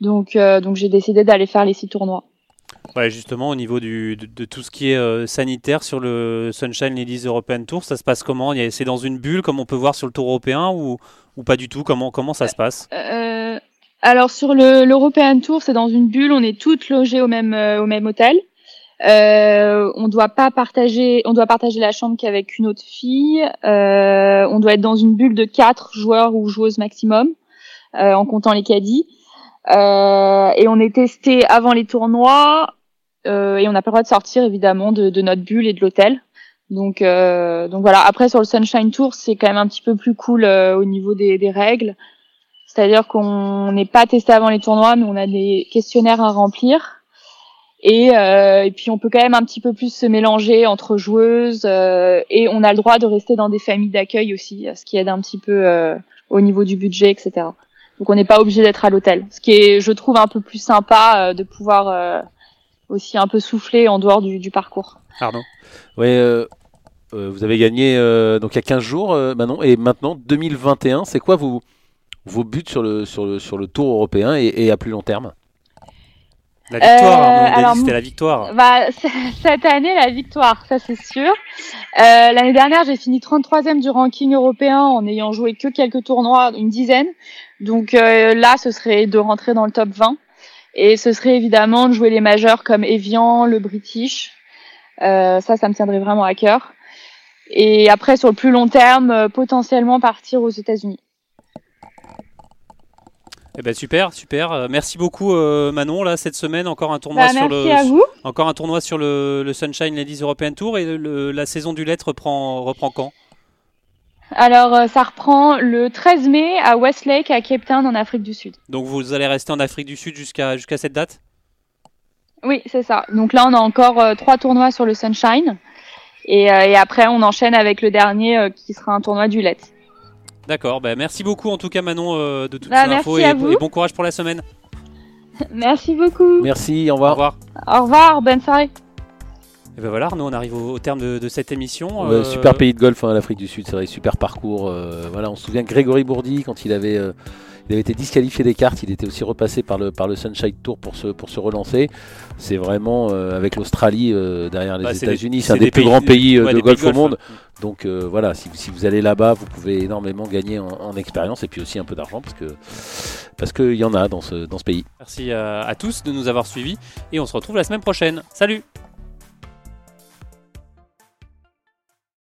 Donc euh, donc j'ai décidé d'aller faire les six tournois. Ouais, justement, au niveau du, de, tout ce qui est sanitaire sur le Sunshine Ladies European Tour, ça se passe comment? C'est dans une bulle comme on peut voir sur le Tour européen ou, ou pas du tout? Comment, comment ça se passe? Alors sur le l'European Tour, c'est dans une bulle, on est toutes logées au même euh, au même hôtel. Euh, on doit pas partager, on doit partager la chambre qu'avec une autre fille. Euh, on doit être dans une bulle de quatre joueurs ou joueuses maximum, euh, en comptant les caddies. Et on est testé avant les tournois et on n'a pas le droit de sortir évidemment de, notre bulle et de l'hôtel. Donc donc voilà. Après sur le Sunshine Tour, c'est quand même un petit peu plus cool au niveau des règles. C'est-à-dire qu'on n'est pas testé avant les tournois, mais on a des questionnaires à remplir. Et, euh, et, puis on peut quand même un petit peu plus se mélanger entre joueuses euh, et on a le droit de rester dans des familles d'accueil aussi, ce qui aide un petit peu euh, au niveau du budget, etc. Donc on n'est pas obligé d'être à l'hôtel, ce qui est, je trouve, un peu plus sympa euh, de pouvoir euh, aussi un peu souffler en dehors du, parcours. Pardon. Oui, vous avez gagné donc il y a 15 jours, Manon, et maintenant 2021, c'est quoi vous vos buts sur le, sur le, sur le tour européen et, à plus long terme la victoire, euh, c'était la victoire. Bah, cette année, la victoire, ça c'est sûr. Euh, L'année dernière, j'ai fini 33e du ranking européen en ayant joué que quelques tournois, une dizaine. Donc euh, là, ce serait de rentrer dans le top 20. Et ce serait évidemment de jouer les majeurs comme Evian, le British. Euh, ça, ça me tiendrait vraiment à cœur. Et après, sur le plus long terme, euh, potentiellement partir aux États-Unis. Eh ben super, super. Euh, merci beaucoup euh, Manon. Là cette semaine encore un tournoi bah, sur le à vous. encore un tournoi sur le, Sunshine Ladies European Tour et la saison du lettre reprend reprend quand? Alors euh, ça reprend le 13 mai à Westlake à Cape Town en Afrique du Sud. Donc vous allez rester en Afrique du Sud jusqu'à jusqu'à cette date? Oui c'est ça. Donc là on a encore trois tournois sur le Sunshine et, et, après on enchaîne avec le dernier qui sera un tournoi du lettre. D'accord, bah merci beaucoup en tout cas Manon euh, de toutes bah, ces infos et, bon courage pour la semaine. [laughs] Merci beaucoup. Merci, au revoir. Au revoir. Au revoir, bonne soirée. Et ben voilà, nous on arrive au, terme de, cette émission. Euh, super pays de golf, hein, l'Afrique du Sud, c'est vrai, super parcours. Euh, voilà, on se souvient Grégory Bourdi quand il avait il avait été disqualifié des cartes, il était aussi repassé par le, par le Sunshine Tour pour se, pour se relancer. C'est vraiment, euh, avec l'Australie euh, derrière les bah, États-Unis, c'est un des, plus grands pays euh, de golf au monde. Donc voilà, si, si, vous allez là-bas, vous pouvez énormément gagner en, expérience et puis aussi un peu d'argent parce que parce qu'il y en a dans ce, dans ce pays. Merci à tous de nous avoir suivis et on se retrouve la semaine prochaine. Salut